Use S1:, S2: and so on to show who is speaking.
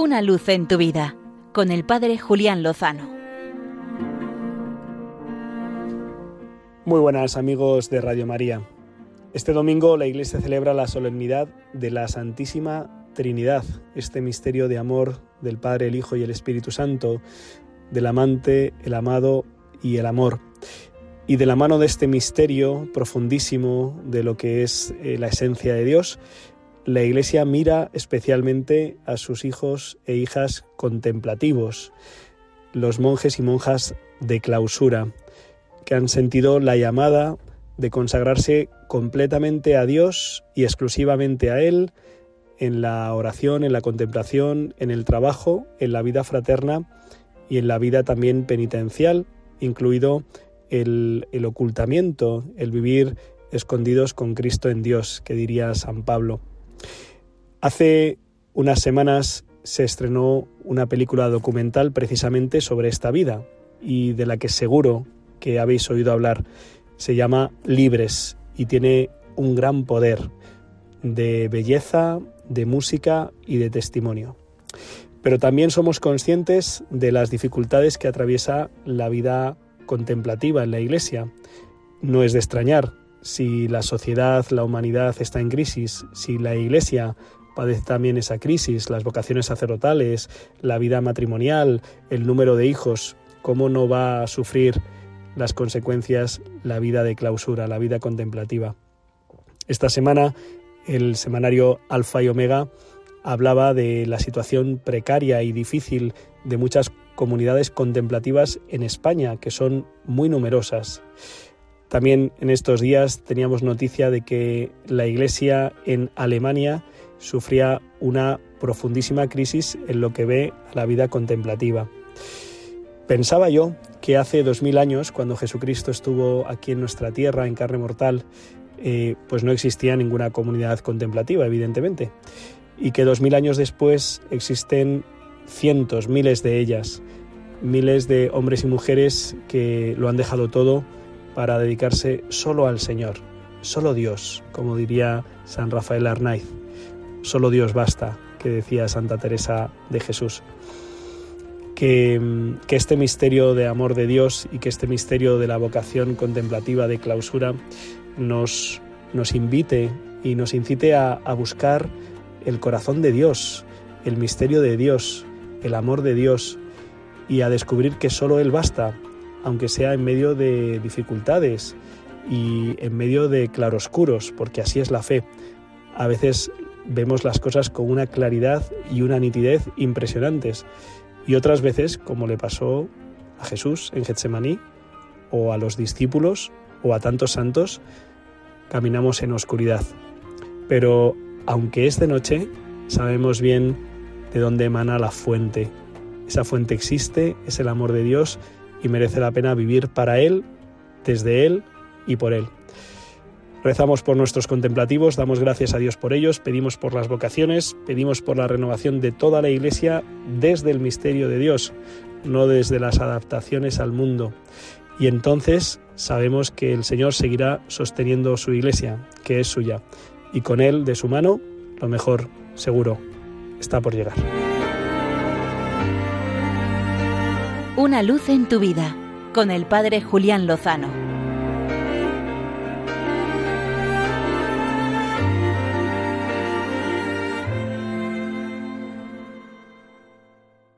S1: Una luz en tu vida con el Padre Julián Lozano.
S2: Muy buenas amigos de Radio María. Este domingo la Iglesia celebra la solemnidad de la Santísima Trinidad, este misterio de amor del Padre, el Hijo y el Espíritu Santo, del amante, el amado y el amor. Y de la mano de este misterio profundísimo de lo que es eh, la esencia de Dios, la Iglesia mira especialmente a sus hijos e hijas contemplativos, los monjes y monjas de clausura, que han sentido la llamada de consagrarse completamente a Dios y exclusivamente a Él en la oración, en la contemplación, en el trabajo, en la vida fraterna y en la vida también penitencial, incluido el, ocultamiento, el vivir escondidos con Cristo en Dios, que diría San Pablo. Hace unas semanas se estrenó una película documental precisamente sobre esta vida y de la que seguro que habéis oído hablar. Se llama Libres y tiene un gran poder de belleza, de música y de testimonio. Pero también somos conscientes de las dificultades que atraviesa la vida contemplativa en la Iglesia. No es de extrañar si la sociedad, la humanidad está en crisis, si la Iglesia padece también esa crisis, las vocaciones sacerdotales, la vida matrimonial, el número de hijos, ¿cómo no va a sufrir las consecuencias la vida de clausura, la vida contemplativa? Esta semana el semanario Alfa y Omega hablaba de la situación precaria y difícil de muchas comunidades contemplativas en España, que son muy numerosas. También en estos días teníamos noticia de que la Iglesia en Alemania sufría una profundísima crisis en lo que ve a la vida contemplativa. Pensaba yo que hace dos mil años, cuando Jesucristo estuvo aquí en nuestra tierra en carne mortal, eh, pues no existía ninguna comunidad contemplativa, evidentemente, y que dos mil años después existen cientos, miles de ellas, miles de hombres y mujeres que lo han dejado todo para dedicarse solo al Señor, solo Dios, como diría San Rafael Arnaiz. Solo Dios basta, que decía Santa Teresa de Jesús. Que, que, este misterio de amor de Dios y que este misterio de la vocación contemplativa de clausura nos, nos invite y nos incite a, a buscar el corazón de Dios, el misterio de Dios, el amor de Dios y a descubrir que solo Él basta, aunque sea en medio de dificultades y en medio de claroscuros, porque así es la fe. A veces vemos las cosas con una claridad y una nitidez impresionantes. Y otras veces, como le pasó a Jesús en Getsemaní, o a los discípulos, o a tantos santos, caminamos en oscuridad. Pero aunque es de noche, sabemos bien de dónde emana la fuente. Esa fuente existe, es el amor de Dios y merece la pena vivir para Él, desde Él y por Él. Rezamos por nuestros contemplativos, damos gracias a Dios por ellos, pedimos por las vocaciones, pedimos por la renovación de toda la Iglesia desde el misterio de Dios, no desde las adaptaciones al mundo. Y entonces sabemos que el Señor seguirá sosteniendo su Iglesia, que es suya, y con Él, de su mano, lo mejor, seguro, está por llegar.
S1: Una luz en tu vida, con el Padre Julián Lozano.